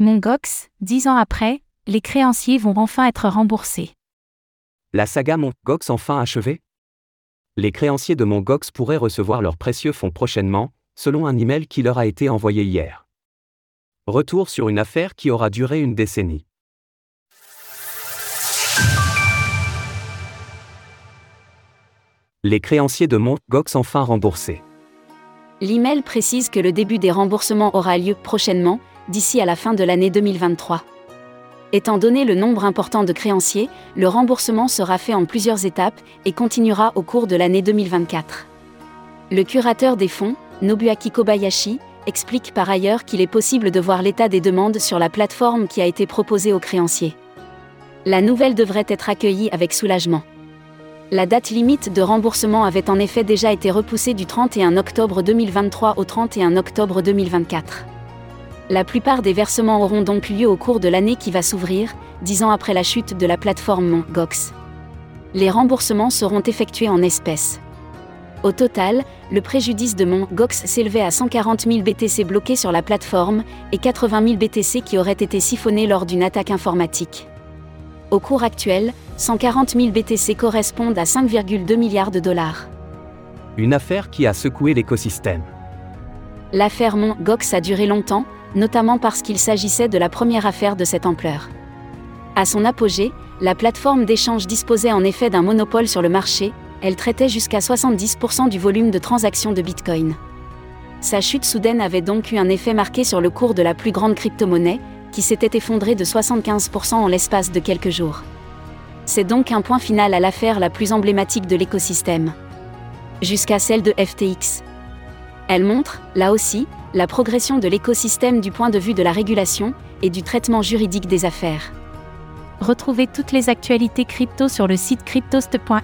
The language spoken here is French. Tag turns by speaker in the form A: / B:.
A: Mongox, dix ans après, les créanciers vont enfin être remboursés.
B: La saga Mongox enfin achevée? Les créanciers de Mongox pourraient recevoir leurs précieux fonds prochainement, selon un email qui leur a été envoyé hier. Retour sur une affaire qui aura duré une décennie. Les créanciers de Mongox enfin remboursés.
C: L'email précise que le début des remboursements aura lieu prochainement, d'ici à la fin de l'année 2023. Étant donné le nombre important de créanciers, le remboursement sera fait en plusieurs étapes et continuera au cours de l'année 2024. Le curateur des fonds, Nobuaki Kobayashi, explique par ailleurs qu'il est possible de voir l'état des demandes sur la plateforme qui a été proposée aux créanciers. La nouvelle devrait être accueillie avec soulagement. La date limite de remboursement avait en effet déjà été repoussée du 31 octobre 2023 au 31 octobre 2024. La plupart des versements auront donc lieu au cours de l'année qui va s'ouvrir, dix ans après la chute de la plateforme Gox. Les remboursements seront effectués en espèces. Au total, le préjudice de Gox s'élevait à 140 000 BTC bloqués sur la plateforme et 80 000 BTC qui auraient été siphonnés lors d'une attaque informatique. Au cours actuel, 140 000 BTC correspondent à 5,2 milliards de dollars.
B: Une affaire qui a secoué l'écosystème.
C: L'affaire Gox a duré longtemps, notamment parce qu'il s'agissait de la première affaire de cette ampleur. À son apogée, la plateforme d'échange disposait en effet d'un monopole sur le marché, elle traitait jusqu'à 70% du volume de transactions de Bitcoin. Sa chute soudaine avait donc eu un effet marqué sur le cours de la plus grande crypto-monnaie, qui s'était effondré de 75% en l'espace de quelques jours. C'est donc un point final à l'affaire la plus emblématique de l'écosystème. Jusqu'à celle de FTX. Elle montre, là aussi, la progression de l'écosystème du point de vue de la régulation et du traitement juridique des affaires.
A: Retrouvez toutes les actualités crypto sur le site cryptost.fr.